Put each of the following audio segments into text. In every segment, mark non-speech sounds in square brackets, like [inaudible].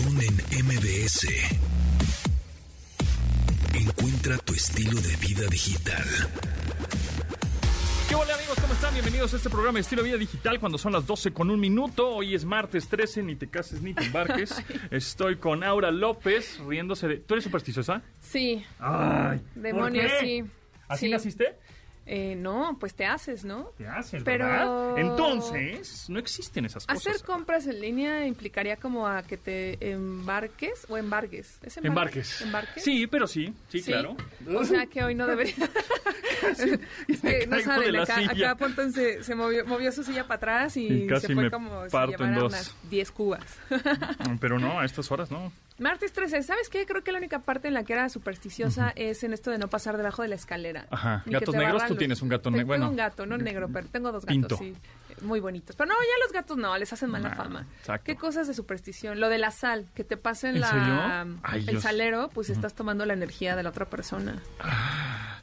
Pontón en MBS. Encuentra tu estilo de vida digital. ¿Qué hola amigos? ¿Cómo están? Bienvenidos a este programa de Estilo Vida Digital cuando son las 12 con un minuto. Hoy es martes 13, ni te cases ni te embarques. [laughs] Estoy con Aura López riéndose de... ¿Tú eres supersticiosa? Sí. Ay. Demonios, sí. ¿Así Sí. naciste? Eh, no, pues te haces, ¿no? Te haces, Pero- ¿verdad? Entonces, no existen esas cosas. Hacer compras en línea implicaría como a que te embarques o embargues. ¿Es Embarques. ¿Embarques? Sí, pero sí, sí, claro. O sea que hoy no debería. [laughs] es que [laughs] no caigo de saben, la acá, silla. acá Pontón se, se movió, movió su silla para atrás y, Y casi se fue me como si parto en llevara dos. unas 10 cubas. Pero no, a estas horas no. Martes 13, ¿sabes qué? Creo que la única parte en la que era supersticiosa es en esto de no pasar debajo de la escalera. Ajá. Ni ¿Gatos negros? Tú los- tienes un gato Tengo negro. Bueno, un gato, no negro, pero tengo dos gatos, Pinto. sí. Muy bonitos. Pero no, ya los gatos no, les hacen mala Nah, fama. exacto. ¿Qué cosas de superstición? Lo de la sal, que te pasen ¿En la, serio? Ay, el Dios. salero, pues estás tomando la energía de la otra persona.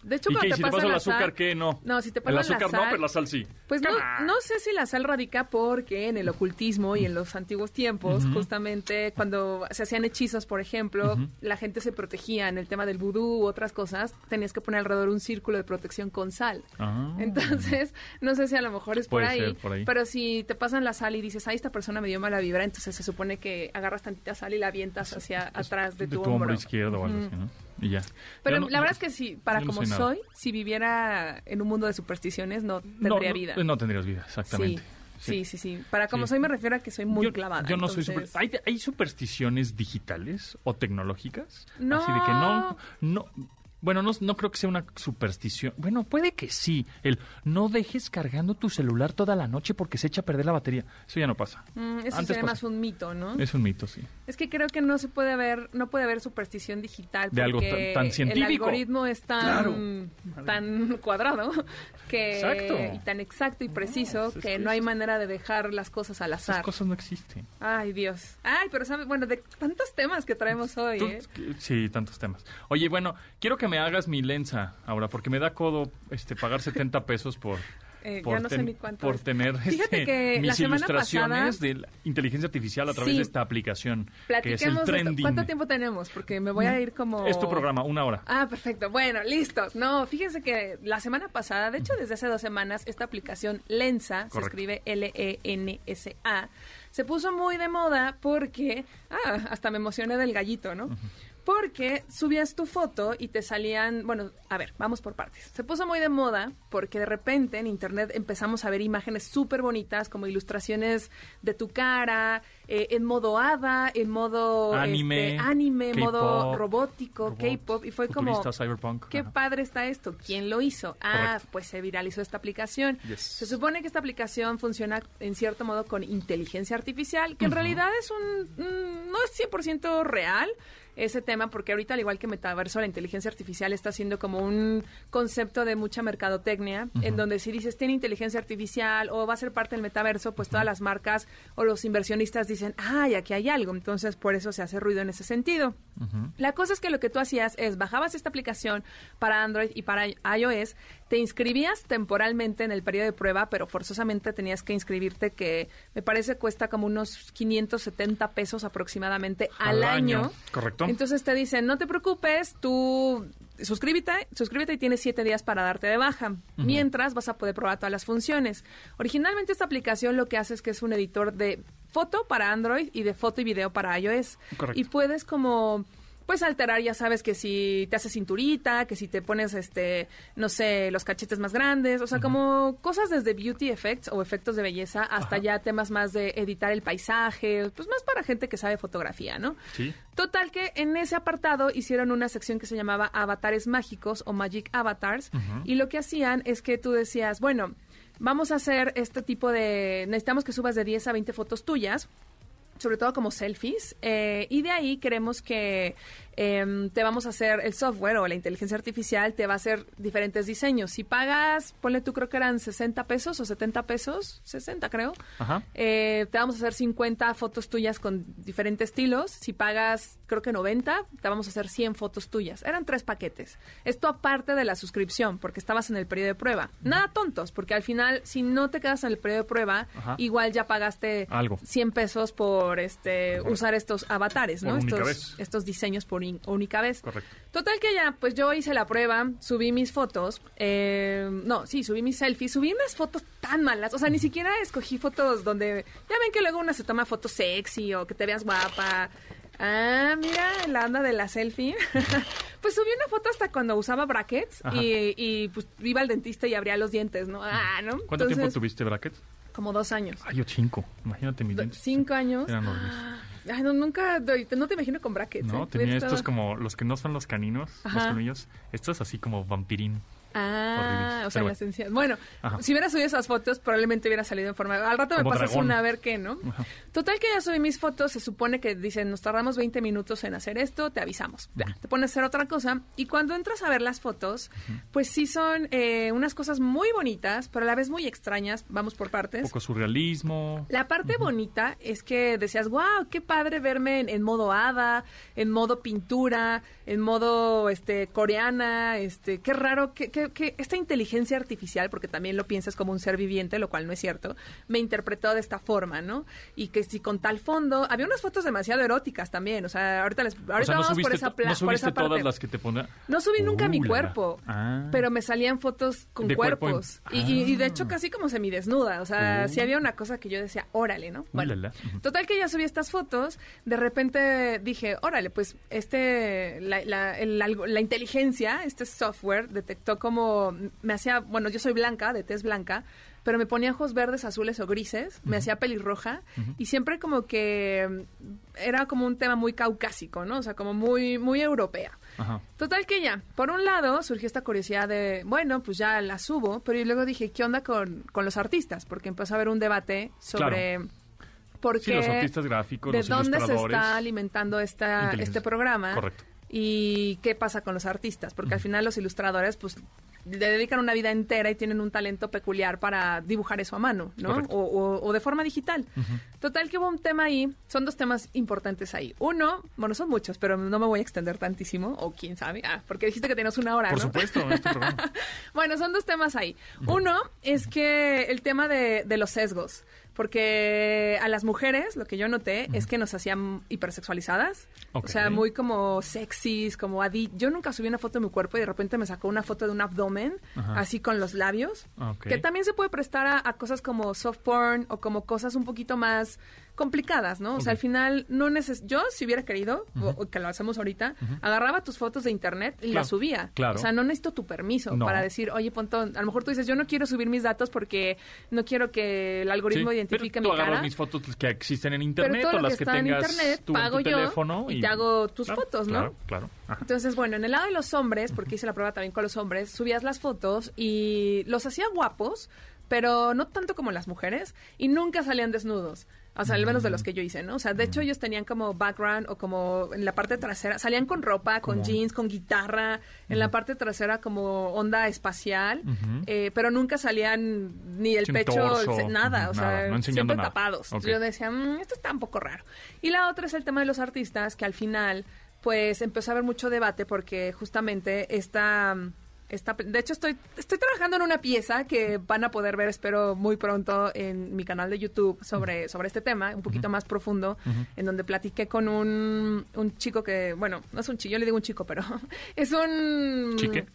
De hecho, ¿Y cuando qué? ¿Y te si te pasan paso el azúcar, sal- qué? No. No, si te El pasan la azúcar no, pero la sal sí. Pues no, no sé si la sal radica porque en el ocultismo y en los antiguos tiempos, justamente cuando se hacían hechizos, por ejemplo, la gente se protegía en el tema del vudú u otras cosas, tenías que poner alrededor un círculo de protección con sal. Ah. Entonces, no sé si a lo mejor es por ahí, ser por ahí. pero si te pasan la sal y dices, ay, esta persona me dio mala vibra, entonces se supone que agarras tantita sal y la avientas hacia atrás de tu, hombro izquierdo o algo así, ¿no? Y ya. Pero no- la verdad es que sí, para no como soy, si viviera en un mundo de supersticiones, no tendría vida. No tendrías vida, exactamente. Sí, sí, sí, sí. Para como Sí. soy me refiero a que soy muy yo, clavada. Yo no soy super... ¿Hay, ¿Hay supersticiones digitales o tecnológicas? No. Así de que no... no bueno, no, no creo que sea una superstición. Bueno, puede que sí. El no dejes cargando tu celular toda la noche porque se echa a perder la batería. Eso ya no pasa. Mm, eso Antes sería más un mito, ¿no? Es un mito, sí. Es que creo que no se puede haber, no puede haber superstición digital De algo tan- tan científico. El algoritmo es tan, Claro. tan cuadrado que Exacto. y tan exacto y preciso es que que no hay manera de dejar las cosas al Esas azar. cosas no existen. Ay, Dios. Ay, pero sabes, bueno, de tantos temas que traemos hoy, ¿eh? Sí, tantos temas. Oye, bueno, quiero que me hagas mi lensa ahora, porque me da codo este pagar 70 pesos por, Eh, por, ya no sé ten- ni cuánto por es. tener Fíjate este, que mis ilustraciones pasada- de la inteligencia artificial a través Sí. de esta aplicación, que es el trending. ¿Cuánto tiempo tenemos? Porque me voy a ir como... Es tu programa, una hora. Ah, perfecto. Bueno, listos. No, fíjense que la semana pasada, de hecho desde hace dos semanas, esta aplicación Lensa, Correcto. se escribe L-E-N-S-A, se puso muy de moda porque, ah, hasta me emocioné del gallito, ¿no? Porque subías tu foto y te salían, bueno, a ver, vamos por partes. Se puso muy de moda porque de repente en internet empezamos a ver imágenes súper bonitas como ilustraciones de tu cara, eh, en modo hada, en modo Anime, este, anime, modo robótico, robot, K-pop, y fue como, cyberpunk, qué ajá. padre está esto, ¿quién lo hizo? Ah, Correcto. pues se viralizó esta aplicación. Yes. Se supone que esta aplicación funciona en cierto modo con inteligencia artificial, que en realidad es un, mm, no es 100% real ese tema, porque ahorita al igual que metaverso, la inteligencia artificial está siendo como un concepto de mucha mercadotecnia, en donde si dices tiene inteligencia artificial o va a ser parte del metaverso, pues todas las marcas o los inversionistas dicen, ay, aquí hay algo, entonces por eso se hace ruido en ese sentido. La cosa es que lo que tú hacías es bajabas esta aplicación para Android y para iOS, te inscribías temporalmente en el periodo de prueba, pero forzosamente tenías que inscribirte que me parece cuesta como unos 570 pesos aproximadamente al, Al año, año. correcto. Entonces te dicen, no te preocupes, tú suscríbete, suscríbete y tienes siete días para darte de baja. Mientras vas a poder probar todas las funciones. Originalmente esta aplicación lo que hace es que es un editor de foto para Android y de foto y video para iOS. Correcto. Y puedes como pues alterar, ya sabes que si te haces cinturita, que si te pones este, no sé, los cachetes más grandes, o sea, como cosas desde beauty effects o efectos de belleza hasta Ajá. ya temas más de editar el paisaje, pues más para gente que sabe fotografía, ¿no? Sí. Total que en ese apartado hicieron una sección que se llamaba Avatares Mágicos o Magic Avatars y lo que hacían es que tú decías, bueno, vamos a hacer este tipo de, necesitamos que subas de 10 a 20 fotos tuyas sobre todo como selfies, eh, y de ahí queremos que em, te vamos a hacer el software o la inteligencia artificial, te va a hacer diferentes diseños. Si pagas, ponle tú creo que eran 60 pesos o 70 pesos, 60 creo, Ajá. eh, te vamos a hacer 50 fotos tuyas con diferentes estilos. Si pagas, creo que 90, te vamos a hacer 100 fotos tuyas. Eran tres paquetes. Esto aparte de la suscripción, porque estabas en el periodo de prueba. Nada tontos, porque al final, si no te quedas en el periodo de prueba, Ajá. igual ya pagaste Algo. 100 pesos por este usar estos avatares, ¿no? estos, estos diseños por única vez. Correcto. Total que ya, pues yo hice la prueba, subí mis fotos, eh, no, sí, subí mis selfies, subí unas fotos tan malas, o sea, ni siquiera escogí fotos donde, ya ven que luego una se toma fotos sexy o que te veas guapa. Ah, mira, la onda de la selfie. [laughs] pues subí una foto hasta cuando usaba brackets y, y, pues iba al dentista y abría los dientes, ¿no? Ah, ¿no? ¿Cuánto tiempo tuviste bracket? Como dos años. Ay, yo cinco. Imagínate mis Do- dientes. Cinco años. Eran horribles. Ay, no, nunca, no te imagino con brackets. No, ¿eh? tenía estos como los que no son los caninos, los colmillos. Estos así como vampirín. Ah, Horribles. o sea, Pero las encías. Bueno, Ajá. si hubiera subido esas fotos, probablemente hubiera salido en forma. Al rato me Como pasas dragón. una a ver qué, ¿no? Ajá. Total que ya subí mis fotos. Se supone que dicen, nos tardamos 20 minutos en hacer esto, te avisamos. Ya, te pones a hacer otra cosa. Y cuando entras a ver las fotos, pues sí son eh, unas cosas muy bonitas, pero a la vez muy extrañas. Vamos por partes. Un poco surrealismo. La parte bonita es que decías, wow, qué padre verme en, en modo hada, en modo pintura, en modo este coreana, este, qué raro, que, que, que esta inteligencia artificial, porque también lo piensas como un ser viviente, lo cual no es cierto, me interpretó de esta forma, ¿no? Y que si con tal fondo, había unas fotos demasiado eróticas también, o sea, ahorita les, ahorita o sea, no vamos por esa, pla- no por subiste esa parte. todas las que te. No subí nunca mi Uh, la. cuerpo, Ah. pero me salían fotos con De cuerpo en- cuerpos. Y, de hecho Ah. casi como semidesnuda. O sea, Uh. sí había una cosa que yo decía, órale, ¿no? Uh. Total que ya subí estas fotos, de repente dije, órale, pues este, la, la- el la inteligencia, este software detectó como, me hacía, bueno, yo soy blanca, de tez blanca, pero me ponía ojos verdes, azules o grises, me hacía pelirroja y siempre como que mm, era como un tema muy caucásico, ¿no? O sea, como muy, muy europea. Ajá. Total que ya, por un lado surgió esta curiosidad de, bueno, pues ya la subo, pero y luego dije, ¿qué onda con, con los artistas? Porque empezó a haber un debate sobre por Sí, qué, los artistas gráficos, de los dónde se está alimentando esta, este programa Correcto. Y qué pasa con los artistas, porque al final los ilustradores, pues le dedican una vida entera y tienen un talento peculiar para dibujar eso a mano, ¿no? O, o- o de forma digital. Total que hubo un tema ahí, son dos temas importantes ahí. Uno, bueno, son muchos, pero no me voy a extender tantísimo, o quién sabe, ah, porque dijiste que tenías una hora, Por ¿no? supuesto, este. [laughs] Bueno, son dos temas ahí. Uno es que el tema de, de los sesgos, porque a las mujeres lo que yo noté es que nos hacían hipersexualizadas, o sea, muy como sexys, como adi. Yo nunca subí una foto de mi cuerpo y de repente me sacó una foto de un abdomen, Ajá. así con los labios, que también se puede prestar a, a cosas como soft porn o como cosas un poquito más complicadas, ¿no? O sea, al final no neces yo si hubiera querido, o- o que lo hacemos ahorita, agarraba tus fotos de internet y Claro, las subía. claro. O sea, no necesito tu permiso No. para decir, oye, Pontón, a lo mejor tú dices, yo no quiero subir mis datos porque no quiero que el algoritmo Sí, identifique pero mi tú cara. mis fotos que existen en internet o las que que, está en tengas internet tú en pago tu yo teléfono y, te hago tus Claro, fotos, ¿no? Claro, claro. Ajá. Entonces, bueno, en el lado de los hombres, porque hice la prueba también con los hombres, subías las fotos y los hacía guapos, pero no tanto como las mujeres, y nunca salían desnudos. O sea, al menos de los que yo hice, ¿no? O sea, de hecho ellos tenían como background o como en la parte trasera, salían con ropa, con jeans, con guitarra, en la parte trasera como onda espacial, eh, pero nunca salían ni el Sin pecho, torso, nada, o sea, no siempre nada. tapados. Ok. Yo decía, "Mm, esto está un poco raro. Y la otra es el tema de los artistas, que al final, pues empezó a haber mucho debate porque justamente esta... esta de hecho, estoy, estoy trabajando en una pieza que van a poder ver, espero, muy pronto en mi canal de YouTube sobre, sobre este tema, un poquito más profundo, en donde platiqué con un, un chico que, bueno, no es un chico, yo le digo un chico, pero [laughs] es un... ¿Chique?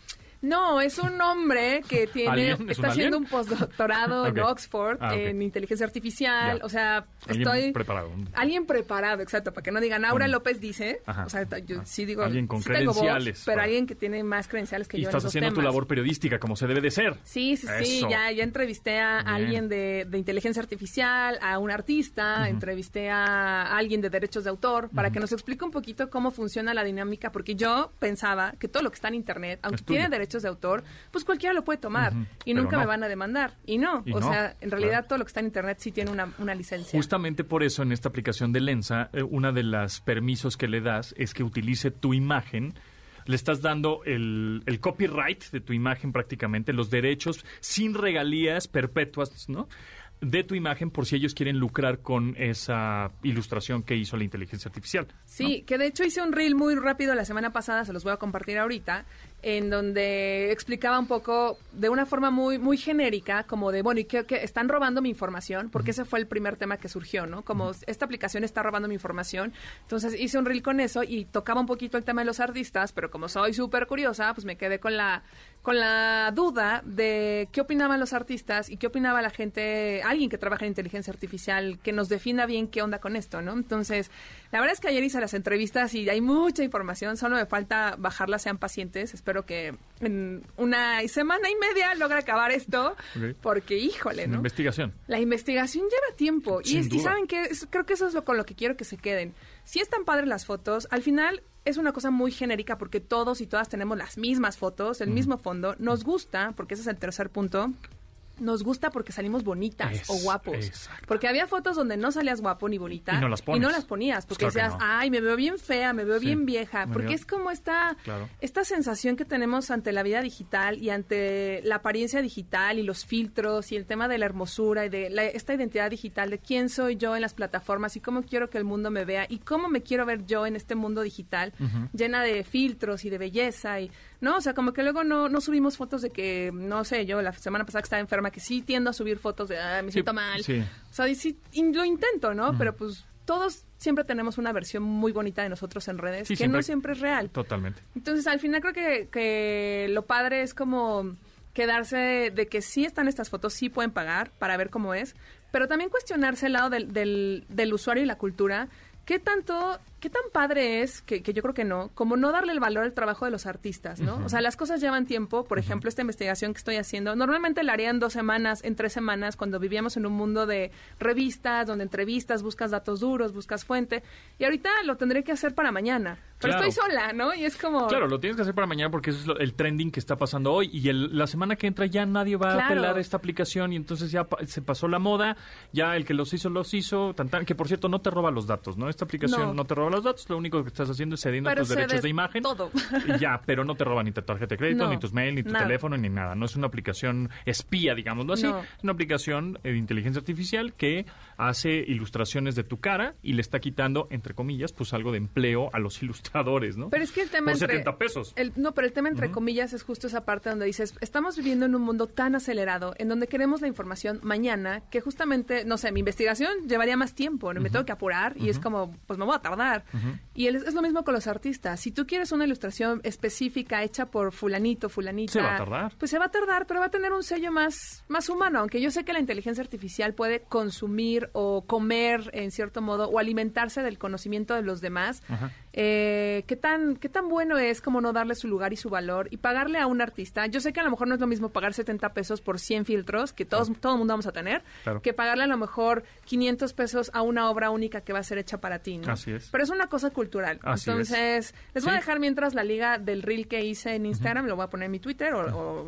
No, es un hombre que [laughs] tiene, ¿Alien? ¿Es un está haciendo un postdoctorado [laughs] en Ok. Oxford Ah, en inteligencia artificial. Ya. O sea, Alguien estoy preparado. Alguien preparado, exacto, para que no digan Aura López dice, Ajá. o sea, yo Ah. sí digo, Alguien con sí tengo voz, credenciales pero alguien que tiene más credenciales que Y yo en estás esos haciendo tu temas. labor periodística como se debe de ser. Sí, sí, sí, ya, ya entrevisté a Bien. alguien de, de inteligencia artificial, a un artista, entrevisté a alguien de derechos de autor, para que nos explique un poquito cómo funciona la dinámica, porque yo pensaba que todo lo que está en Internet, aunque Es tuyo. tiene derechos derechos de autor, pues cualquiera lo puede tomar y nunca no. me van a demandar. Y no, Y o no, sea, en realidad claro. todo lo que está en Internet sí tiene una, una licencia. Justamente por eso en esta aplicación de Lensa, eh, una de las permisos que le das es que utilice tu imagen. Le estás dando el, el copyright de tu imagen prácticamente, los derechos sin regalías perpetuas, ¿no? De tu imagen por si ellos quieren lucrar con esa ilustración que hizo la inteligencia artificial. ¿no? Sí, que de hecho hice un reel muy rápido la semana pasada, se los voy a compartir ahorita, en donde explicaba un poco de una forma muy muy genérica, como de, bueno, ¿y qué? están robando mi información? Porque ese fue el primer tema que surgió, ¿no? Como esta aplicación está robando mi información. Entonces hice un reel con eso y tocaba un poquito el tema de los artistas, pero como soy súper curiosa, pues me quedé con la con la duda de qué opinaban los artistas y qué opinaba la gente, alguien que trabaja en inteligencia artificial, que nos defina bien qué onda con esto, ¿no? Entonces, la verdad es que ayer hice las entrevistas y hay mucha información, solo me falta bajarla, sean pacientes. Espero que en una semana y media logre acabar esto, porque híjole, ¿no? investigación. La investigación lleva tiempo y, es- y saben que creo que eso es lo con lo que quiero que se queden. Si están padres las fotos, al final es una cosa muy genérica porque todos y todas tenemos las mismas fotos, el mismo fondo. Nos gusta, porque ese es el tercer punto. Nos gusta porque salimos bonitas Es- o guapos. exacto. Porque había fotos donde no salías guapo ni bonita Y no las pones. ponías porque Pues claro decías, no. ay, me veo bien fea, me veo Sí, bien vieja. Porque veo- es como esta, Claro. esta sensación que tenemos ante la vida digital y ante la apariencia digital y los filtros y el tema de la hermosura y de la- esta identidad digital de quién soy yo en las plataformas y cómo quiero que el mundo me vea y cómo me quiero ver yo en este mundo digital llena de filtros y de belleza y no, o sea, como que luego no, no subimos fotos de que, no sé, yo la semana pasada que estaba enferma, que sí tiendo a subir fotos de, ah, me Sí, siento mal. sí. O sea, y sí, y lo intento, ¿no? Pero pues todos siempre tenemos una versión muy bonita de nosotros en redes, Sí, que no siempre es real. Totalmente. Entonces, al final creo que, que lo padre es como quedarse de que sí están estas fotos, sí pueden pagar para ver cómo es, pero también cuestionarse el lado del, del, del usuario y la cultura. ¿Qué tanto, qué tan padre es, que, que yo creo que no, como no darle el valor al trabajo de los artistas, ¿no? O sea, las cosas llevan tiempo. Por ejemplo, esta investigación que estoy haciendo, normalmente la haría en dos semanas, en tres semanas, cuando vivíamos en un mundo de revistas, donde entrevistas, buscas datos duros, buscas fuente. Y ahorita lo tendré que hacer para mañana. Pero Claro. estoy sola, ¿no? Y es como... Claro, lo tienes que hacer para mañana porque eso es lo- el trending que está pasando hoy. Y el- la semana que entra ya nadie va a Claro. apelar esta aplicación y entonces ya pa- se pasó la moda. Ya el que los hizo, los hizo. Tan, tan, que por cierto, no te roba los datos, ¿no? Esta aplicación No. no, te roba los datos. Lo único que estás haciendo es cediendo Pero tus derechos de imagen. todo. [laughs] Ya, pero no te roba ni tu tarjeta de crédito, No, ni tus mail, ni tu nada. teléfono, ni nada. No es una aplicación espía, digámoslo así. No. Es una aplicación eh, de inteligencia artificial que hace ilustraciones de tu cara y le está quitando, entre comillas, pues algo de empleo a los [laughs] ilustradores, ¿no? Pero es que el tema Por entre... 70 pesos. el- no, pero el tema entre comillas es justo esa parte donde dices, estamos viviendo en un mundo tan acelerado, en donde queremos la información mañana, que justamente, no sé, mi investigación llevaría más tiempo, ¿no? me tengo que apurar y es como, pues me voy a tardar. Y es lo mismo con los artistas. Si tú quieres una ilustración específica hecha por fulanito, fulanita... Se va a tardar. Pues se va a tardar, pero va a tener un sello más, más humano, aunque yo sé que la inteligencia artificial puede consumir o comer en cierto modo o alimentarse del conocimiento de los demás. Ajá. Eh, ¿qué, tan, ¿Qué tan bueno es como no darle su lugar y su valor y pagarle a un artista? Yo sé que a lo mejor no es lo mismo pagar 70 pesos por 100 filtros, que todos, todo el mundo vamos a tener, Claro. que pagarle a lo mejor 500 pesos a una obra única que va a ser hecha para ti, ¿no? Así es. Pero es una cosa cultural. Así Entonces, les voy a dejar mientras la liga del reel que hice en Instagram, lo voy a poner en mi Twitter o,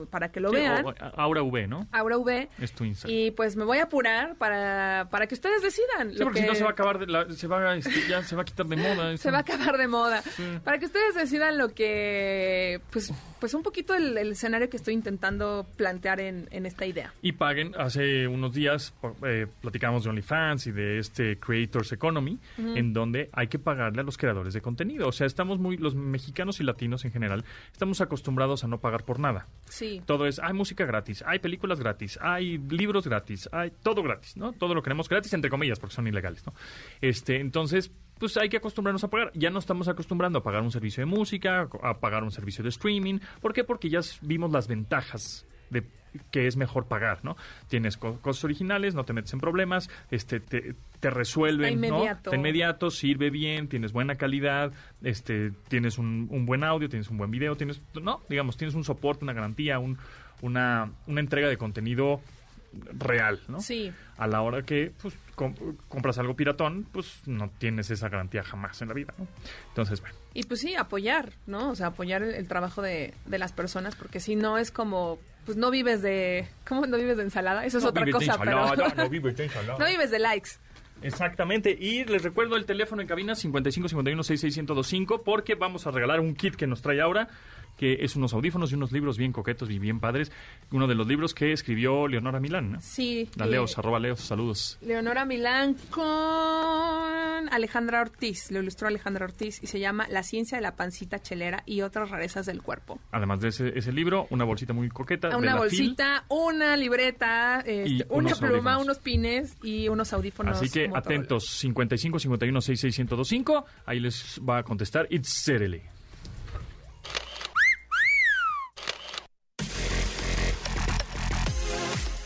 o para que lo Sí, vean. o- Aura V, ¿no? Aura V. Es tu Instagram. Y pues me voy a apurar para, para que ustedes decidan. Sí, lo porque que si no se va a acabar, de la- se va, este, ya se va a quitar de moda. [laughs] se va a acabar de moda. Para que ustedes decidan lo que, pues, pues un poquito el, el escenario que estoy intentando plantear en, en esta idea. Y paguen, hace unos días eh, platicamos de OnlyFans y de este Creators Economy, en donde hay que pagarle a los creadores de contenido. O sea, estamos muy, los mexicanos y latinos en general, estamos acostumbrados a no pagar por nada. Sí. Todo es, hay música gratis, hay películas gratis, hay libros gratis, hay todo gratis, ¿no? Todo lo queremos gratis, entre comillas, porque son ilegales, ¿no? Este, entonces, pues hay que acostumbrarnos a pagar. Ya no estamos acostumbrando a pagar un servicio de música, a pagar un servicio de streaming. ¿Por qué? Porque ya vimos las ventajas de que es mejor pagar, ¿no? Tienes co- cosas originales, no te metes en problemas, este, te, te resuelven, Está ¿no? inmediato. Está inmediato, sirve bien, tienes buena calidad, este, tienes un, un buen audio, tienes un buen video, tienes, no, digamos, tienes un soporte, una garantía, un, una, una entrega de contenido real, ¿no? Sí. A la hora que pues, com- compras algo piratón, pues no tienes esa garantía jamás en la vida, ¿no? Entonces, bueno. Y pues sí, apoyar, ¿no? O sea, apoyar el, el trabajo de, de las personas, porque si no es como, pues no vives de, ¿cómo no vives de ensalada? Eso es no otra vives de cosa, pero ensalada, [laughs] no vives de ensalada. no vives de likes. Exactamente, y les recuerdo el teléfono en cabina 55 51 66 1025 porque vamos a regalar un kit que nos trae ahora, que es unos audífonos y unos libros bien coquetos y bien padres. Uno de los libros que escribió Leonora Milán, ¿no? Sí. La eh, Leos, arroba Leos, saludos. Leonora Milán con Alejandra Ortiz, lo ilustró Alejandra Ortiz y se llama La ciencia de la pancita chelera y otras rarezas del cuerpo. Además de ese, ese libro, una bolsita muy coqueta. Una bolsita, una libreta, este, una unos pluma, audífonos. unos pines y unos audífonos. Así que Motorola. atentos, 55 51 66 1025, ahí les va a contestar Itzerele.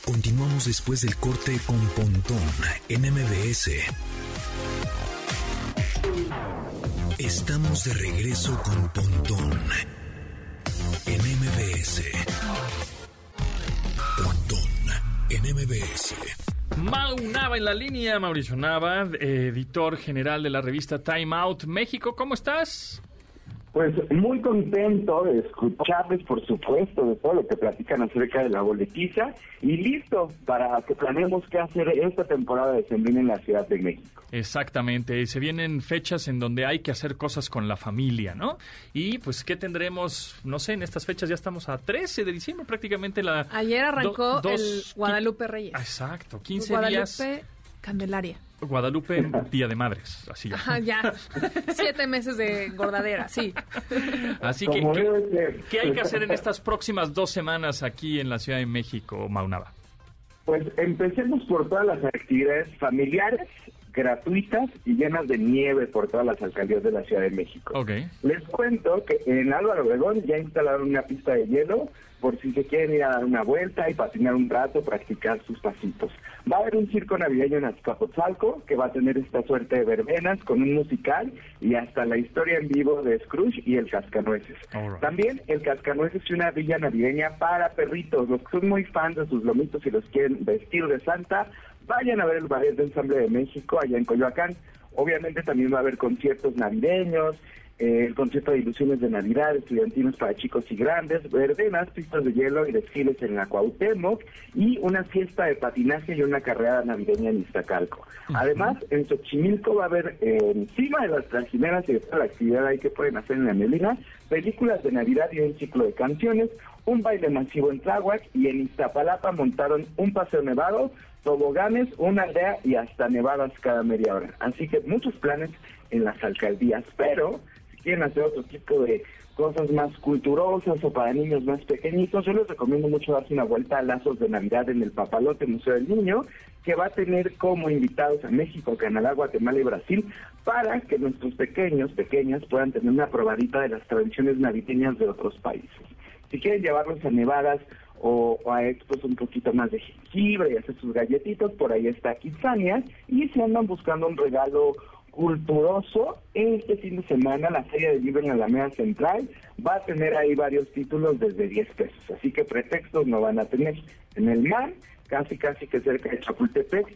Continuamos después del corte con Pontón en MBS. Estamos de regreso con Pontón en MBS. Pontón en MBS. Mau Nava en la línea, Mauricio Nava, editor general de la revista Time Out México. ¿Cómo estás? Pues muy contento de escucharles, por supuesto, de todo lo que platican acerca de la boletiza y listo para que planeemos qué hacer esta temporada de Sembrina en la Ciudad de México. Exactamente, se vienen fechas en donde hay que hacer cosas con la familia, ¿no? Y pues, ¿qué tendremos? No sé, en estas fechas ya estamos a 13 de diciembre, prácticamente la... Ayer arrancó do- dos- el Guadalupe Reyes. Exacto, 15 Guadalupe días. Candelaria. Guadalupe, Día de Madres, así. Ajá, ya. Siete meses de engordadera, sí. Así que, ¿qué, qué hay que hacer en estas próximas dos semanas aquí en la Ciudad de México, Maunava? Pues empecemos por todas las actividades familiares, gratuitas y llenas de nieve por todas las alcaldías de la Ciudad de México. Ok. Les cuento que en Álvaro Obregón ya instalaron una pista de hielo por si se quieren ir a dar una vuelta y patinar un rato, practicar sus pasitos. Va a haber un circo navideño en Azcapotzalco que va a tener esta suerte de verbenas con un musical y hasta la historia en vivo de Scrooge y el Cascanueces. Alright. También el Cascanueces es una villa navideña para perritos. Los que son muy fans de sus lomitos y los quieren vestir de Santa, vayan a ver el Ballet de Ensamble de México allá en Coyoacán. Obviamente también va a haber conciertos navideños, eh, el concierto de ilusiones de Navidad, estudiantinos para chicos y grandes, verbenas, pistas de hielo y desfiles en la Cuauhtémoc y una fiesta de patinaje y una carrera navideña en Iztacalco. Además, en Xochimilco va a haber eh, encima de las trajineras y de toda la actividad ahí que pueden hacer en la Melina, películas de Navidad y un ciclo de canciones, un baile masivo en Tláhuac y en Iztapalapa montaron un paseo nevado, toboganes, una aldea y hasta nevadas cada media hora. Así que muchos planes en las alcaldías, pero si quieren hacer otro tipo de cosas más culturosas o para niños más pequeñitos, yo les recomiendo mucho darse una vuelta a Lazos de Navidad en el Papalote Museo del Niño, que va a tener como invitados a México, Canadá, Guatemala y Brasil, para que nuestros pequeños, pequeñas puedan tener una probadita de las tradiciones navideñas de otros países. Si quieren llevarlos a nevadas o, a expos un poquito más de jengibre y hacer sus galletitos, por ahí está Kitsania. Y si andan buscando un regalo culturoso, este fin de semana la Feria del Libro en la Alameda Central va a tener ahí varios títulos desde 10 pesos. Así que pretextos no van a tener. En el mar, casi casi que cerca de Chapultepec,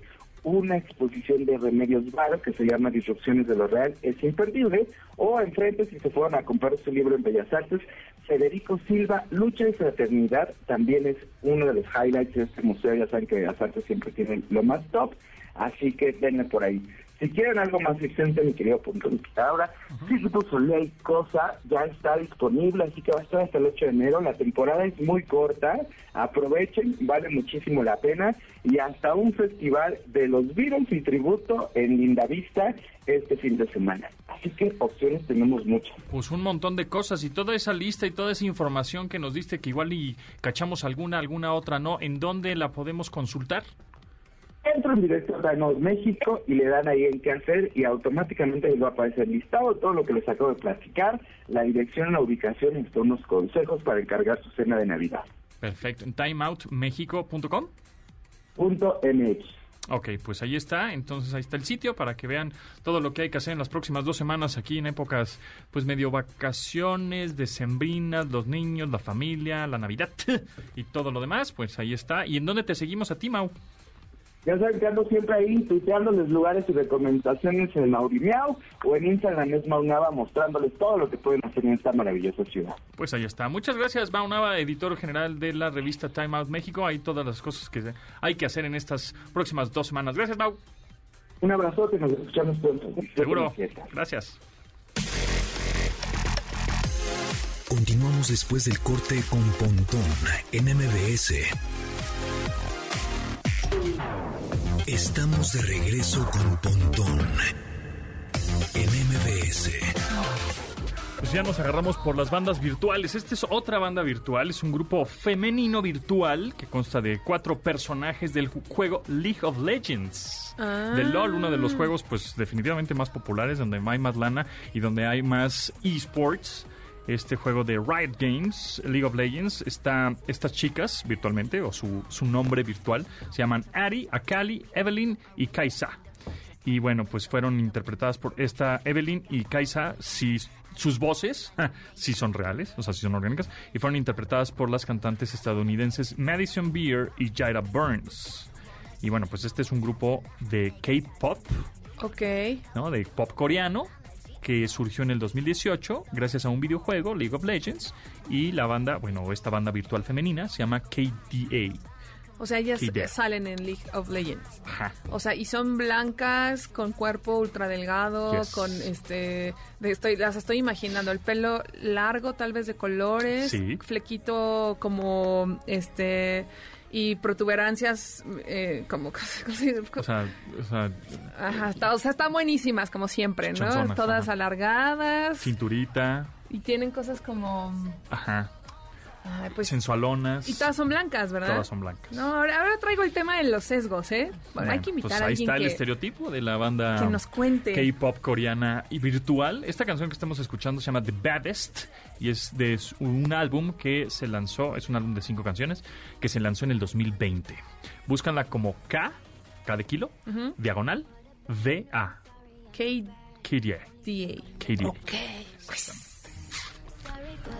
una exposición de Remedios Varo que se llama Disrupciones de lo Real es imperdible, o enfrente si se fueron a comprar su libro en Bellas Artes, Federico Silva, Lucha y Fraternidad, también es uno de los highlights de este museo, ya saben que Bellas Artes siempre tiene lo más top, así que denle por ahí. Si quieren algo más extenso, mi querido punto de ahora, Circuito Soleil Cosa ya está disponible, así que va a estar hasta el 8 de enero. La temporada es muy corta, aprovechen, vale muchísimo la pena. Y hasta un festival de los Beatles y tributo en Lindavista este fin de semana. Así que opciones tenemos muchas. Pues un montón de cosas y toda esa lista y toda esa información que nos diste que igual y cachamos alguna, alguna otra no, ¿en dónde la podemos consultar? Entran directo a Danos México y le dan ahí en qué hacer y automáticamente les va a aparecer listado todo lo que les acabo de platicar, la dirección, la ubicación y hasta unos consejos para encargar su cena de Navidad. Perfecto, en timeoutmexico.com. Punto MX. Ok, pues ahí está. Entonces ahí está el sitio para que vean todo lo que hay que hacer en las próximas dos semanas aquí en épocas, pues medio vacaciones, decembrinas, los niños, la familia, la Navidad [laughs] y todo lo demás. Pues ahí está. ¿Y en dónde te seguimos a ti, Mau? Ya saben que ando siempre ahí tuiteándoles lugares y recomendaciones en Maurimiao o en Instagram es Maunava mostrándoles todo lo que pueden hacer en esta maravillosa ciudad. Pues ahí está. Muchas gracias, Mau Nava, editor general de la revista Time Out México. Hay todas las cosas que hay que hacer en estas próximas dos semanas. Gracias, Mau. Un abrazote, nos escuchamos pronto. Seguro. Gracias. Continuamos después del corte con Pontón en MBS. Estamos de regreso con Pontón en MBS. Pues ya nos agarramos por las bandas virtuales. Esta es otra banda virtual, es un grupo femenino virtual que consta de cuatro personajes del ju- juego League of Legends. Ah. De LOL, uno de los juegos pues definitivamente más populares, donde hay más lana y donde hay más esports. Este juego de Riot Games, League of Legends, está estas chicas virtualmente, o su, su nombre virtual, se llaman Ari, Akali, Evelyn y Kaisa. Y bueno, pues fueron interpretadas por esta Evelyn y Kaisa, si sus voces [laughs] sí son reales, o sea, sí son orgánicas, y fueron interpretadas por las cantantes estadounidenses Madison Beer y Jaira Burns. Y bueno, pues este es un grupo de K-pop, Ok. ¿no? De pop coreano que surgió en el 2018 gracias a un videojuego, League of Legends, y la banda, bueno, esta banda virtual femenina se llama KDA. O sea, ellas salen en League of Legends. Ajá. O sea, y son blancas, con cuerpo ultra delgado, Yes. con este, de- estoy, las estoy imaginando, el pelo largo, tal vez de colores, Sí. flequito como, este, y protuberancias, eh, como, [laughs] ¿cómo se dice? O sea, o sea, Ajá, está- o sea, están buenísimas, como siempre, ¿no? Todas ajá. alargadas cinturita, y tienen cosas como, ajá, ay, pues, sensualonas. y todas son blancas, ¿verdad? Todas son blancas. No, ahora, ahora traigo el tema de los sesgos, ¿eh? Bueno, Hay que invitar pues a ahí alguien está el que, estereotipo de la banda que nos cuente. K-pop coreana y virtual. Esta canción que estamos escuchando se llama The Baddest y es de un álbum que se lanzó, es un álbum de cinco canciones que se lanzó en el 2020. Búscanla como K, K de kilo, diagonal, V-A, KDA. KDA. KDA. Sorry for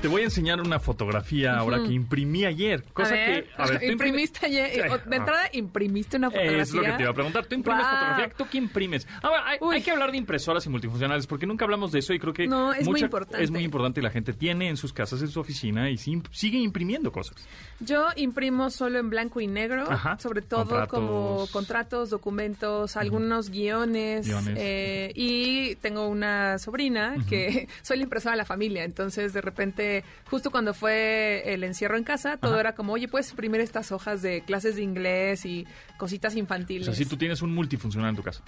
Te voy a enseñar una fotografía ahora que imprimí ayer. Cosa a ver, que. A ver, [laughs] imprimiste ayer. De entrada, imprimiste una fotografía. Es lo que te iba a preguntar. ¿Tú imprimes fotografía? ¿Tú qué imprimes? Ahora, hay, que hablar de impresoras y multifuncionales porque nunca hablamos de eso y creo que No, es muy importante. es muy importante y la gente tiene en sus casas, en su oficina y sí- sigue imprimiendo cosas. Yo imprimo solo en blanco y negro, Ajá. sobre todo Contratos. como contratos, documentos, algunos guiones. Guiones. eh, y tengo una sobrina que [laughs] soy la impresora de la familia. Entonces, de repente, justo cuando fue el encierro en casa, todo Ajá. era como, oye, puedes imprimir estas hojas de clases de inglés y cositas O infantiles. sea, si tú tienes un multifuncional en tu casa.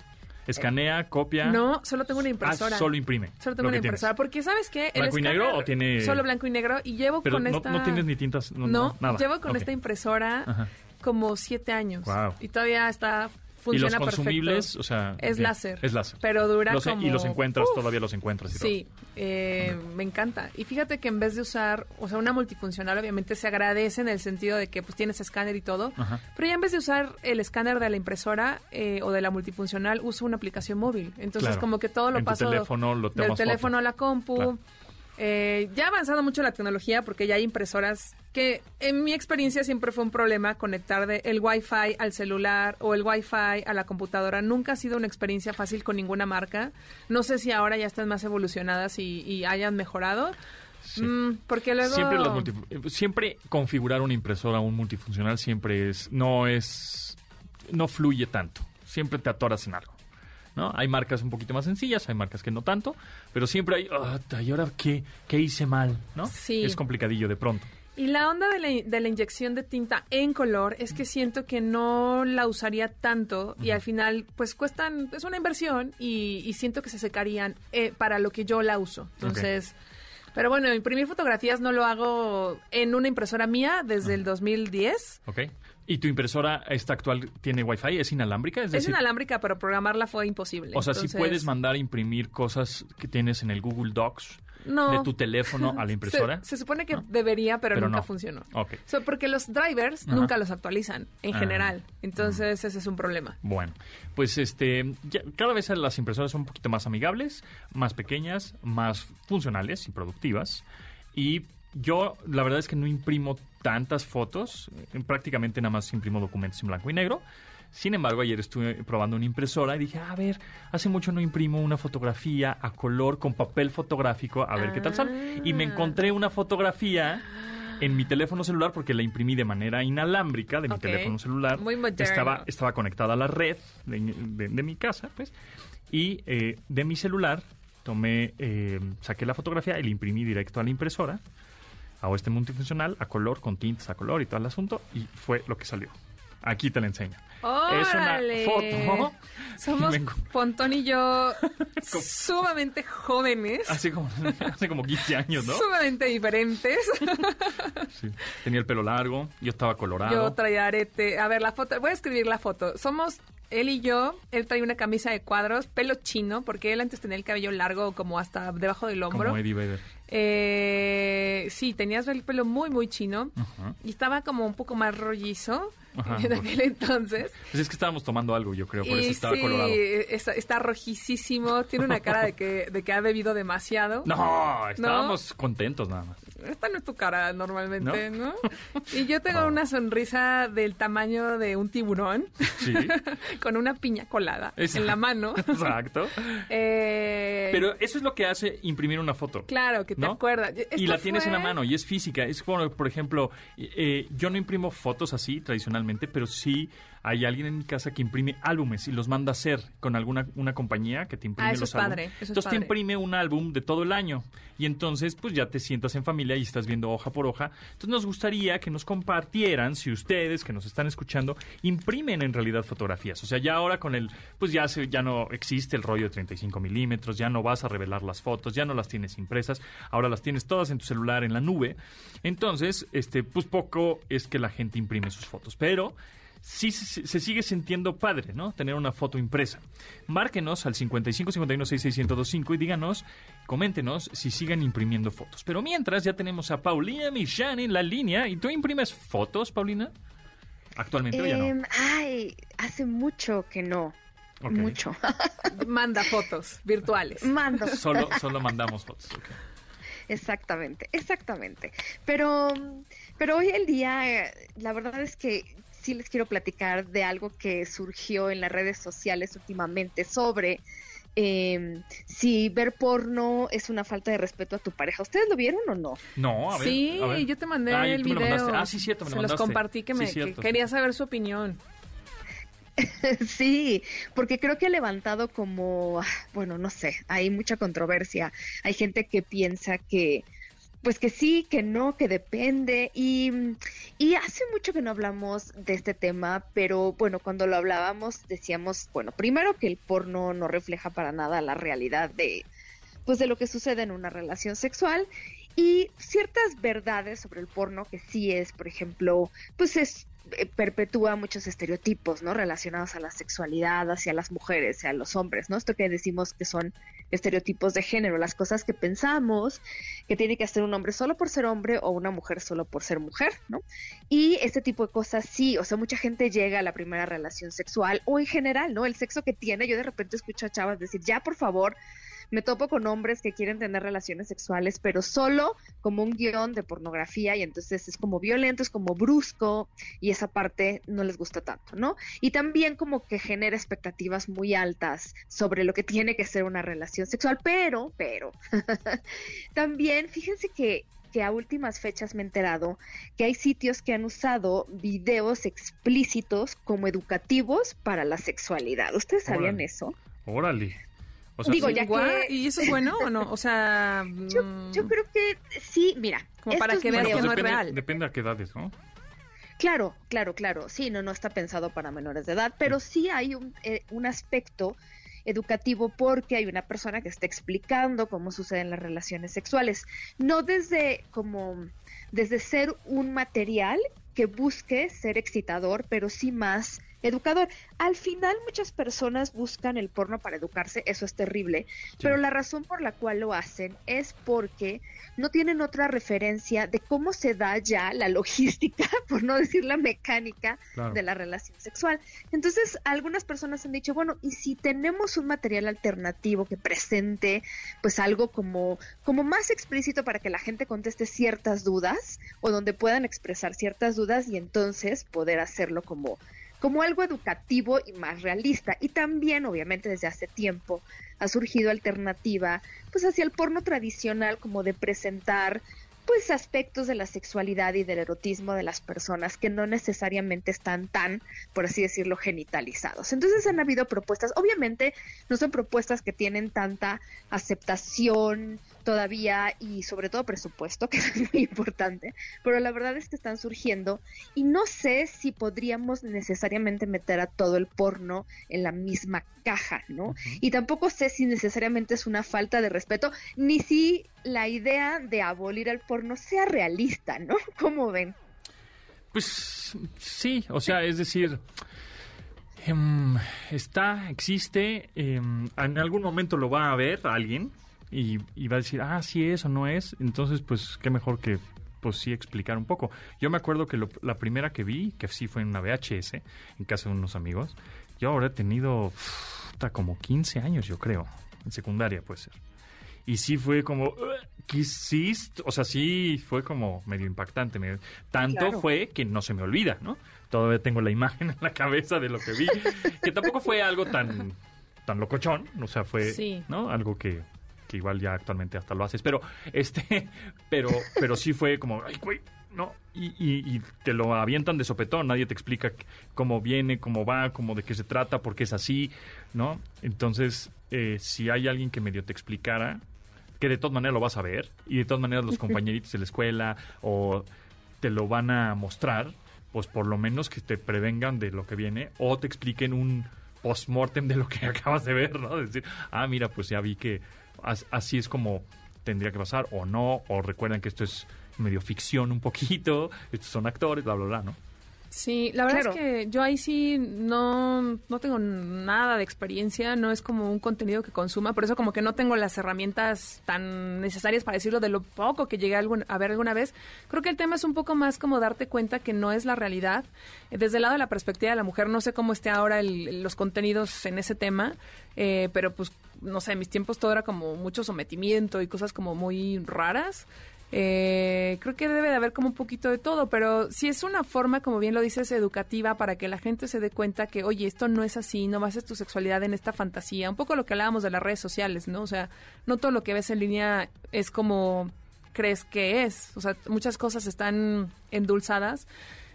Escanea, copia. No, solo tengo una Ah, impresora. solo imprime. Solo tengo una tienes. impresora. Porque, ¿sabes qué? El ¿Blanco y negro o tiene- Solo blanco y negro. Y llevo Pero con no, esta... no tienes ni tintas. No, No, nada. llevo con esta impresora Ajá. como siete años. Guau. Y todavía está... Y Funciona los consumibles, perfecto. o sea. Es bien, láser. Es láser. Pero dura Los- como... Y los encuentras, Uf. todavía los encuentras y. Sí, eh, me encanta. Y fíjate que en vez de usar, o sea, una multifuncional, obviamente se agradece en el sentido de que pues tienes escáner y todo, Ajá. pero ya en vez de usar el escáner de la impresora eh, o de la multifuncional, uso una aplicación móvil. Entonces Claro. como que todo lo En tu paso teléfono lo del teléfono foto. a la compu. Claro. Eh, ya ha avanzado mucho la tecnología porque ya hay impresoras que en mi experiencia siempre fue un problema conectar de el Wi-Fi al celular o el Wi-Fi a la computadora. Nunca ha sido una experiencia fácil con ninguna marca. No sé si ahora ya están más evolucionadas y, y hayan mejorado. Sí. Mm, porque luego... Siempre, las siempre configurar una impresora un multifuncional siempre es no es no fluye tanto. Siempre te atoras en algo. ¿No? Hay marcas un poquito más sencillas, hay marcas que no tanto, pero siempre hay, "Ah, ¿y ahora qué, qué hice mal? ¿no? Sí. Es complicadillo de pronto. Y la onda de la, de la inyección de tinta en color es que siento que no la usaría tanto y al final pues cuestan, es una inversión y, y siento que se secarían eh, para lo que yo la uso. Entonces, Pero bueno, imprimir fotografías no lo hago en una impresora mía desde el 2010. Ok. ¿Y tu impresora esta actual tiene Wi-Fi? ¿Es inalámbrica? Es, Es decir, inalámbrica, pero programarla fue imposible. o sea, si Entonces, puedes mandar a imprimir cosas que tienes en el Google Docs No. de tu teléfono a la [laughs] impresora. Se, se supone que ¿No? debería, pero, Pero nunca no. funcionó. So, porque los drivers Ajá. nunca los actualizan en Ah. general. Entonces, ese es un problema. Bueno, pues este, ya- cada vez las impresoras son un poquito más amigables, más pequeñas, más funcionales y productivas. Y yo, la verdad es que no imprimo tantas fotos, eh, prácticamente nada más imprimo documentos en blanco y negro. Sin embargo, ayer estuve probando una impresora y dije, a ver, hace mucho no imprimo una fotografía a color con papel fotográfico, a ver qué tal sale. Y me Ah. encontré una fotografía en mi teléfono celular porque la imprimí de manera inalámbrica de mi teléfono celular. Muy moderno. Estaba, estaba conectada a la red de, de- de mi casa, pues, y eh, de mi celular tomé, eh, saqué la fotografía y la imprimí directo a la impresora, a este multifuncional, a color, con tintas a color y todo el asunto, y fue lo que salió. Aquí te la enseño. Es una ¡Órale! foto. Somos Pontón y yo [laughs] sumamente jóvenes, [laughs] Hace como, hace como 15 años, ¿no? sumamente diferentes. [laughs] Sí. Tenía el pelo largo, yo estaba colorado. Yo traía arete. A ver, la foto. Voy a escribir la foto. Somos él y yo. Él trae una camisa de cuadros, pelo chino, porque él antes tenía el cabello largo como hasta debajo del hombro. como Eddie Vedder. Eh, sí, tenías el pelo muy, muy chino. Y estaba como un poco más rollizo Ajá. en aquel entonces. Pues es que estábamos tomando algo, yo creo, por eso estaba sí, colorado. Está, está rojicísimo. Tiene una cara de que, de que ha bebido demasiado. No, estábamos contentos nada más. Esta no es tu cara normalmente, ¿No? ¿no? Y yo tengo Oh. una sonrisa del tamaño de un tiburón. Sí. [laughs] con una piña colada Exacto. en la mano. Exacto. Eh, Pero eso es lo que hace imprimir una foto. claro, que te ¿no? acuerdas. Y la tienes en la mano y es física. Es como, por ejemplo, eh, yo no imprimo fotos así tradicionalmente, pero sí hay alguien en mi casa que imprime álbumes y los manda a hacer con alguna una compañía que te imprime Ah, eso los es padre, álbumes. eso es entonces te padre. imprime un álbum de todo el año y entonces pues ya te sientas en familia y estás viendo hoja por hoja. Entonces nos gustaría que nos compartieran si ustedes que nos están escuchando imprimen en realidad fotografías. O sea, ya ahora con el pues ya se, ya no existe el rollo de 35 milímetros, ya no vas a revelar las fotos, ya no las tienes impresas, ahora las tienes todas en tu celular en la nube. Entonces, este pues poco es que la gente imprime sus fotos, pero sí se, se sigue sintiendo padre, ¿no? Tener una foto impresa. Márquenos al 55 51 66 1025 y díganos, coméntenos si siguen imprimiendo fotos. Pero mientras ya tenemos a Paulina Michan en la línea. ¿Y tú imprimes fotos, Paulina? Actualmente o ya no. Em, ay, hace mucho que no. Mucho. [laughs] Manda fotos virtuales. Mando. Solo, [laughs] solo mandamos fotos. Exactamente, exactamente. Pero, pero hoy el día, eh, la verdad es que sí les quiero platicar de algo que surgió en las redes sociales últimamente sobre eh, si ver porno es una falta de respeto a tu pareja. ¿Ustedes lo vieron o no? No, a ver. sí, a ver. yo te mandé Ah, el video. Ah, sí, cierto, me lo Se los mandaste. compartí que, Sí, me, que cierto, sí. quería saber su opinión. [laughs] Sí, porque creo que ha levantado como, ah, bueno, no sé, hay mucha controversia. Hay gente que piensa que, pues que sí, que no, que depende. Y, y hace mucho que no hablamos de este tema, pero bueno, cuando lo hablábamos decíamos, bueno, primero que el porno no refleja para nada la realidad de, pues de lo que sucede en una relación sexual y ciertas verdades sobre el porno que sí es, por ejemplo, pues es eh, perpetúa muchos estereotipos, ¿no? Relacionados a la sexualidad, hacia las mujeres, hacia los hombres, ¿no? Esto que decimos que son estereotipos de género, las cosas que pensamos que tiene que hacer un hombre solo por ser hombre o una mujer solo por ser mujer, ¿no? Y este tipo de cosas sí, o sea, mucha gente llega a la primera relación sexual o en general, ¿no? El sexo que tiene, yo de repente escucho a chavas decir, ya por favor, me topo con hombres que quieren tener relaciones sexuales, pero solo como un guion de pornografía y entonces es como violento, es como brusco y esa parte no les gusta tanto, ¿no? Y también como que genera expectativas muy altas sobre lo que tiene que ser una relación sexual, pero, pero, [laughs] también fíjense que que a últimas fechas me he enterado que hay sitios que han usado videos explícitos como educativos para la sexualidad. ¿Ustedes sabían Órale. eso? Órale. O sea, Digo, ya que- ¿Y eso es bueno o no? O sea, Yo, mm, yo creo que sí, mira. Como para que veas Bueno, que no es depende, real. depende a qué edades, ¿no? Claro, claro, claro. Sí, no, no está pensado para menores de edad, pero sí hay un, eh, un aspecto educativo porque hay una persona que está explicando cómo suceden las relaciones sexuales, no desde como desde ser un material que busque ser excitador, pero sí más educador. Al final muchas personas buscan el porno para educarse, eso es terrible, pero la razón por la cual lo hacen es porque no tienen otra referencia de cómo se da ya la logística, [laughs] por no decir la mecánica Claro. de la relación sexual. Entonces, algunas personas han dicho, bueno, y si tenemos un material alternativo que presente pues algo como como más explícito para que la gente conteste ciertas dudas o donde puedan expresar ciertas dudas y entonces poder hacerlo como como algo educativo y más realista. Y también, obviamente, desde hace tiempo ha surgido alternativa, pues hacia el porno tradicional, como de presentar pues aspectos de la sexualidad y del erotismo de las personas que no necesariamente están tan, por así decirlo, genitalizados. Entonces han habido propuestas, obviamente no son propuestas que tienen tanta aceptación todavía y sobre todo presupuesto, [laughs] que es muy importante, pero la verdad es que están surgiendo y no sé si podríamos necesariamente meter a todo el porno en la misma caja, ¿no? Y tampoco sé si necesariamente es una falta de respeto, ni si la idea de abolir el porno sea realista, ¿no? [laughs] ¿Cómo ven? Pues sí, o sea, es decir, em, está, existe, em, en algún momento lo va a ver alguien y, y va a decir, ah, sí es o no es, entonces pues qué mejor que pues sí explicar un poco. Yo me acuerdo que lo- la primera que vi, que sí fue en una VHS, en casa de unos amigos, yo ahora he tenido puta, como 15 años, yo creo, en secundaria puede ser. Y sí fue como, "Ugh, ¿qué hiciste? O sea, sí fue como medio impactante. medio- Tanto Claro. fue que no se me olvida, ¿no? Todavía tengo la imagen en la cabeza de lo que vi. que tampoco fue algo tan, tan locochón. O sea, fue, Sí. ¿no? Algo que, que igual ya actualmente hasta lo haces. Pero, este, [laughs] pero, pero sí fue como, ay, güey, ¿no? Y, y- y te lo avientan de sopetón, nadie te explica cómo viene, cómo va, cómo de qué se trata, por qué es así, ¿no? Entonces, eh, si hay alguien que medio te explicara, que de todas maneras lo vas a ver, y de todas maneras los compañeritos de la escuela o te lo van a mostrar, pues por lo menos que te prevengan de lo que viene o te expliquen un post-mortem de lo que [laughs] acabas de ver, ¿no? Decir, ah, mira, pues ya vi que así es como tendría que pasar, o no, o recuerdan que esto es medio ficción un poquito, [laughs] estos son actores, bla, bla, bla, ¿no? Sí, la verdad Claro. es que yo ahí sí no, no tengo nada de experiencia, no es como un contenido que consuma, por eso como que no tengo las herramientas tan necesarias para decirlo de lo poco que llegué a, algún- a ver alguna vez. Creo que el tema es un poco más como darte cuenta que no es la realidad. Desde el lado de la perspectiva de la mujer, no sé cómo esté ahora el- los contenidos en ese tema, eh, pero pues no sé, en mis tiempos todo era como mucho sometimiento y cosas como muy raras. Eh, creo que debe de haber como un poquito de todo, pero si es una forma, como bien lo dices, educativa para que la gente se dé cuenta que, oye, esto no es así, no bases tu sexualidad en esta fantasía. Un poco lo que hablábamos de las redes sociales, ¿no? O sea, no todo lo que ves en línea es como crees que es. O sea, muchas cosas están endulzadas.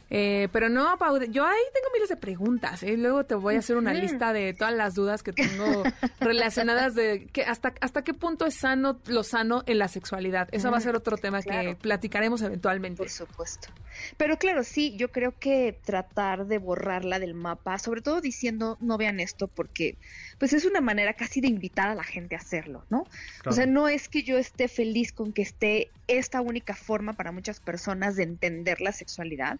Eh, pero no, Pau, yo ahí tengo miles de preguntas. ¿eh? Luego te voy a hacer una lista de todas las dudas que tengo [laughs] relacionadas de que hasta, hasta qué punto es sano lo sano en la sexualidad. Eso va a ser otro tema que platicaremos eventualmente. Por supuesto. Pero claro, sí, yo creo que tratar de borrarla del mapa, sobre todo diciendo no vean esto porque pues es una manera casi de invitar a la gente a hacerlo, ¿no? O sea, no es que yo esté feliz con que esté esta única forma para muchas personas de entender la sexualidad,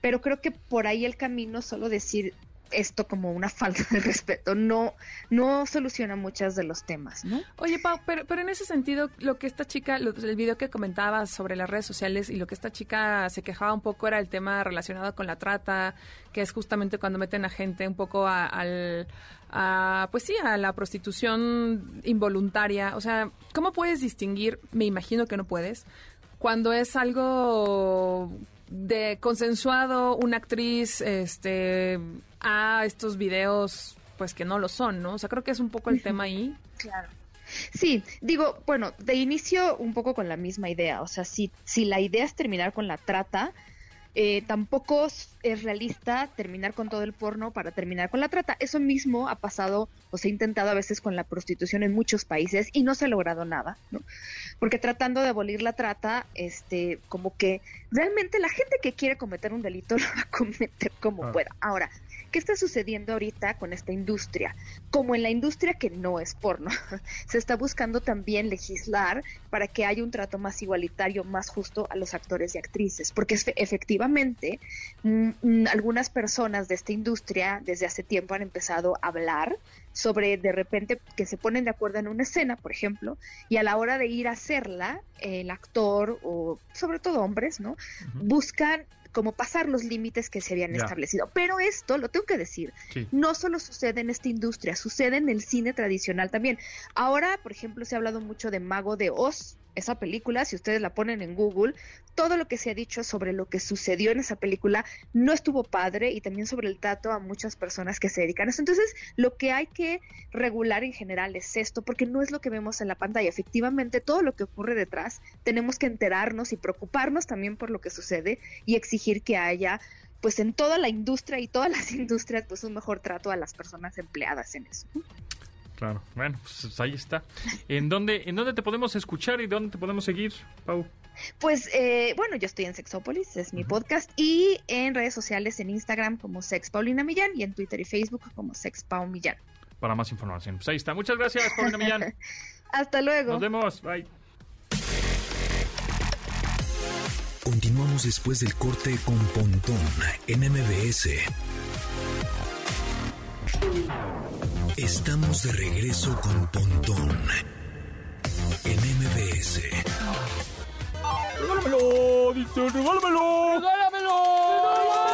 pero creo que por ahí el camino solo decir esto como una [laughs] falta de respeto no no soluciona muchos de los temas, ¿no? Oye, Pau, pero, pero en ese sentido, lo que esta chica, lo- el video que comentabas sobre las redes sociales y lo que esta chica se quejaba un poco era el tema relacionado con la trata, que es justamente cuando meten a gente un poco a- al, a, pues sí, a la prostitución involuntaria. O sea, ¿cómo puedes distinguir? Me imagino que no puedes, cuando es algo de consensuado, una actriz, este, a estos videos, pues que no lo son, ¿no? O sea, creo que es un poco el tema ahí. [laughs] Claro. Sí, digo, bueno, de inicio un poco con la misma idea, o sea, si, si la idea es terminar con la trata, eh, tampoco es realista terminar con todo el porno para terminar con la trata. Eso mismo ha pasado o se ha intentado a veces con la prostitución en muchos países y no se ha logrado nada, ¿no? Porque tratando de abolir la trata, este, como que realmente la gente que quiere cometer un delito [laughs] lo va a cometer como Ah. pueda. Ahora, ¿Qué está sucediendo ahorita con esta industria? Como en la industria que no es porno, [laughs] se está buscando también legislar para que haya un trato más igualitario, más justo a los actores y actrices, porque efectivamente mm, mm, algunas personas de esta industria desde hace tiempo han empezado a hablar sobre de repente que se ponen de acuerdo en una escena, por ejemplo, y a la hora de ir a hacerla, el actor o sobre todo hombres, ¿no? Buscan como pasar los límites que se habían establecido. Pero esto, lo tengo que decir, Sí. no solo sucede en esta industria, sucede en el cine tradicional también. Ahora, por ejemplo, se ha hablado mucho de Mago de Oz, esa película, si ustedes la ponen en Google, todo lo que se ha dicho sobre lo que sucedió en esa película no estuvo padre y también sobre el trato a muchas personas que se dedican a eso. Entonces, lo que hay que regular en general es esto, porque no es lo que vemos en la pantalla. Efectivamente, todo lo que ocurre detrás, tenemos que enterarnos y preocuparnos también por lo que sucede y exigir que haya pues en toda la industria y todas las [laughs] industrias pues un mejor trato a las personas empleadas en eso. Claro, bueno, pues ahí está. ¿En dónde, ¿En dónde te podemos escuchar y dónde te podemos seguir, Pau? Pues eh, bueno, yo estoy en Sexópolis, es mi podcast, y en redes sociales en Instagram como Sex Paulina Millán y en Twitter y Facebook como Sex Pau Millán. Para más información. Pues ahí está. Muchas gracias, Paulina Millán. [laughs] Hasta luego. Nos vemos. Bye. Continuamos después del corte con Pontón en MBS. Estamos de regreso con Pontón en MBS. ¡Regálamelo! Dice, regálamelo. ¡Regálamelo!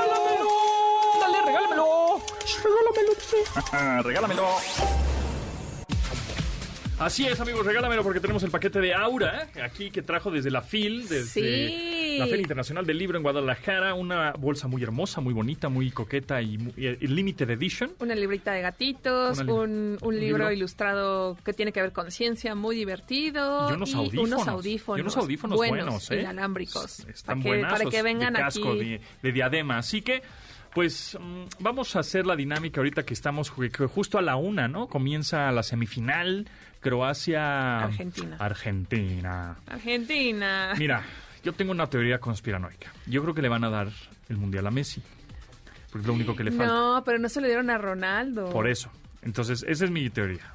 ¡Regálamelo! ¡Dale, regálamelo! ¡Regálamelo! dice. [laughs] ¡Regálamelo! Así es, amigos, regálamelo porque tenemos el paquete de Aura ¿eh? aquí que trajo desde la FIL, desde Sí. La Feria Internacional del Libro en Guadalajara, una bolsa muy hermosa, muy bonita, muy coqueta y, y- y limited edition. Una librita de gatitos, li- un, un libro, libro. ilustrado que tiene que ver con ciencia, muy divertido. Y unos audífonos. unos audífonos. Y unos audífonos buenos, ¿eh? Inalámbricos. Están para que, buenazos, para que vengan de casco, aquí. de, de diadema. Así que, pues, mm, vamos a hacer la dinámica ahorita que estamos que justo a la una, ¿no? Comienza la semifinal, Croacia... Argentina. Argentina. Argentina. Mira, yo tengo una teoría conspiranoica. Yo creo que le van a dar el Mundial a Messi. Porque es lo único que le falta. No, pero no se lo dieron a Ronaldo. Por eso. Entonces, esa es mi teoría.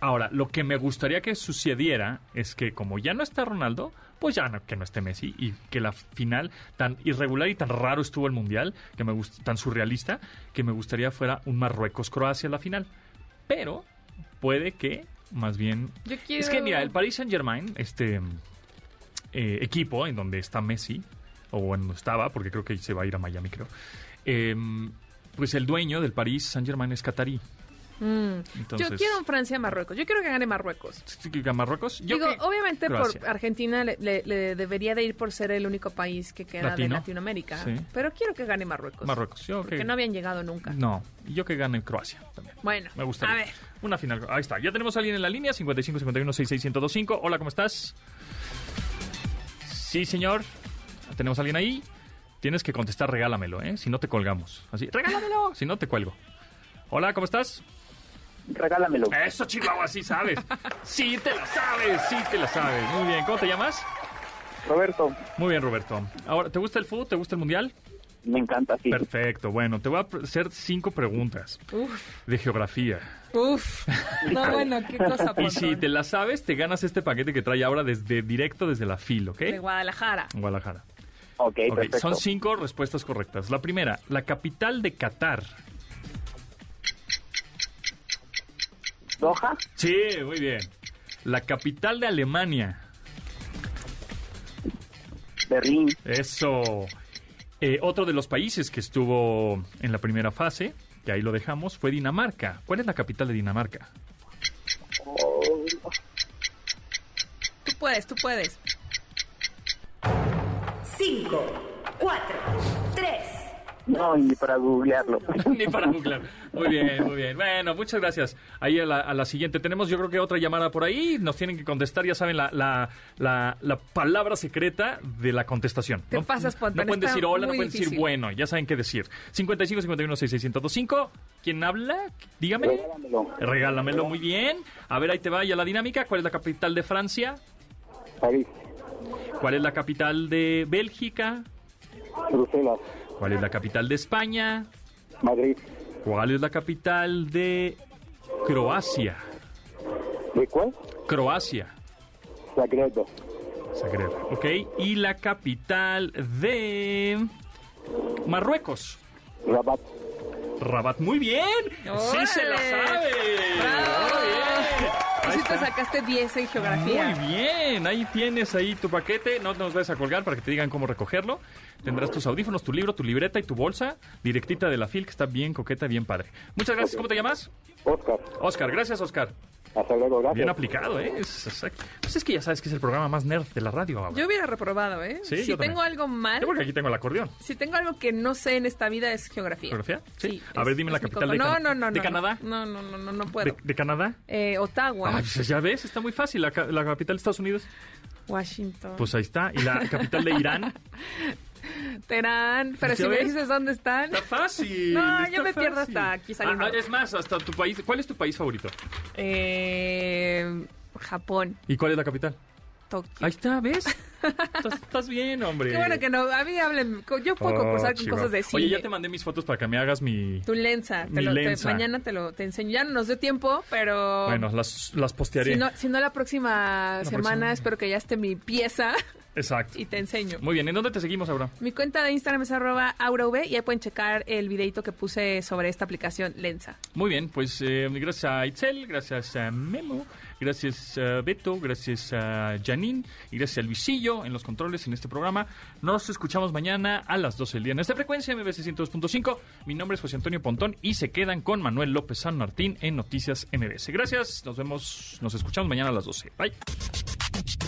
Ahora, lo que me gustaría que sucediera es que como ya no está Ronaldo, pues ya no, que no esté Messi y que la final tan irregular y tan raro estuvo el mundial, que me tan surrealista, que me gustaría fuera un Marruecos-Croacia la final. Pero puede que más bien Yo quiero... es que mira, el Paris Saint Germain, este eh, equipo en donde está Messi, o en donde estaba, porque creo que se va a ir a Miami, creo. em, pues el dueño del Paris Saint Germain es catarí. Mm. Entonces, Yo quiero un Francia-Marruecos. Yo quiero que gane Marruecos. ¿sí que Marruecos? Yo Digo, que- obviamente Croacia. por Argentina le, le- le debería de ir por ser el único país que queda Latino. de Latinoamérica. Sí. Pero quiero que gane Marruecos. Marruecos. Yo Porque que- no habían llegado nunca. No, y yo que gane Croacia también. Bueno, Me gustaría. a ver. Una final. Ahí está. Ya tenemos a alguien en la línea. 55 51 66 1025. Hola, ¿cómo estás? Sí, señor. Tenemos a alguien ahí. Tienes que contestar, regálamelo, ¿eh? Si no te colgamos. Así, regálamelo. Si no, te cuelgo. Hola, ¿cómo estás? Regálamelo. Eso, Chihuahua, sí sabes. Sí te la sabes, sí te la sabes. Muy bien. ¿Cómo te llamas? Roberto, Muy bien, Roberto. Ahora, ¿te gusta el fútbol? ¿Te gusta el mundial? Me encanta, sí. Perfecto. Bueno, te voy a hacer cinco preguntas Uf, de geografía. uf. [laughs] No, bueno, qué cosa, Y si te la sabes, te ganas este paquete que trae ahora desde directo desde la FIL, ¿ok? De Guadalajara. En Guadalajara. Ok, Ok, perfecto. Son cinco respuestas correctas. La primera, la capital de Qatar. Doha, Sí, muy bien. La capital de Alemania. Berlín, Eso. Eh, otro de los países que estuvo en la primera fase, que ahí lo dejamos, fue Dinamarca. ¿Cuál es la capital de Dinamarca? Tú puedes, tú puedes. 5, 4, 3, no, ni para googlearlo. [laughs] Ni para googlear. Muy bien, muy bien. Bueno, muchas gracias. Ahí a la, a la siguiente. Tenemos yo creo que otra llamada por ahí. Nos tienen que contestar, ya saben, la, la, la, la palabra secreta de la contestación. Te pasas, No pueden está decir hola, no pueden decir bueno. Ya saben qué decir. 55 51 6605. ¿Quién habla? Dígame. Regálamelo. Regálamelo muy bien. A ver, ahí te va ya la dinámica. ¿Cuál es la capital de Francia? París, ¿Cuál es la capital de Bélgica? Bruselas, ¿Cuál es la capital de España? Madrid. ¿Cuál es la capital de Croacia? ¿De cuál? Croacia. Zagreb. Zagreb. Ok. ¿Y la capital de Marruecos? Rabat. Rabat. Muy bien. Sí se la sabe. ¡Bravo! Muy bien. Ahí sí te sacaste 10 en geografía. Muy bien, ahí tienes ahí tu paquete, no nos vayas a colgar para que te digan cómo recogerlo. Tendrás tus audífonos, tu libro, tu libreta y tu bolsa directita de la FIL, que está bien coqueta, bien padre. Muchas gracias, ¿cómo te llamas? Oscar. Oscar, gracias Oscar. Hasta luego, gracias. Bien aplicado, ¿eh? Es, exacto. Pues es que ya sabes que es el programa más nerd de la radio ahora. Yo hubiera reprobado, ¿eh? Sí, si yo tengo también. algo mal, Yo porque aquí tengo el acordeón. si tengo algo que no sé en esta vida es geografía. ¿Geografía? Sí. A es- ver, dime la es capital de no, no, no, ¿de no, Canadá? No, no, no, no, no ¿De, puedo. de Canadá? Eh, Ottawa, Ah, pues ya ves, está muy fácil. La, la capital de Estados Unidos, Washington, pues ahí está. ¿Y la capital de Irán? [laughs] Teherán. Pero ¿Ya si me dices dónde están, Está fácil. [laughs] No, está yo me pierdo hasta aquí saliendo. Ah, ah, es más, hasta tu país. ¿Cuál es tu país favorito? eh, Japón, ¿Y cuál es la capital? Tokio. Ahí está, ¿ves? [laughs] estás, estás bien, hombre. Qué bueno que no, a mí hablen, yo puedo Oh, concursar con cosas de cine. Oye, ya te mandé mis fotos para que me hagas mi... Tu lenza, te Mi lo- te- lenza. mañana te lo te enseño. Ya no nos dio tiempo, pero Bueno, las, las postearé. si no, si no la próxima semana próxima. espero que ya esté mi pieza Exacto. y te enseño. Muy bien, ¿en dónde te seguimos ahora? Mi cuenta de Instagram es arroba aurav y ahí pueden checar el videito que puse sobre esta aplicación Lenza. Muy bien, pues eh, gracias a Itzel, gracias a Memo, gracias a Beto, gracias a Janine y gracias a Luisillo en los controles en este programa. Nos escuchamos mañana a las 12 del día en esta frecuencia MBC 102.5. Mi nombre es José Antonio Pontón y se quedan con Manuel López San Martín en Noticias MBC. Gracias, nos vemos, nos escuchamos mañana a las 12. Bye.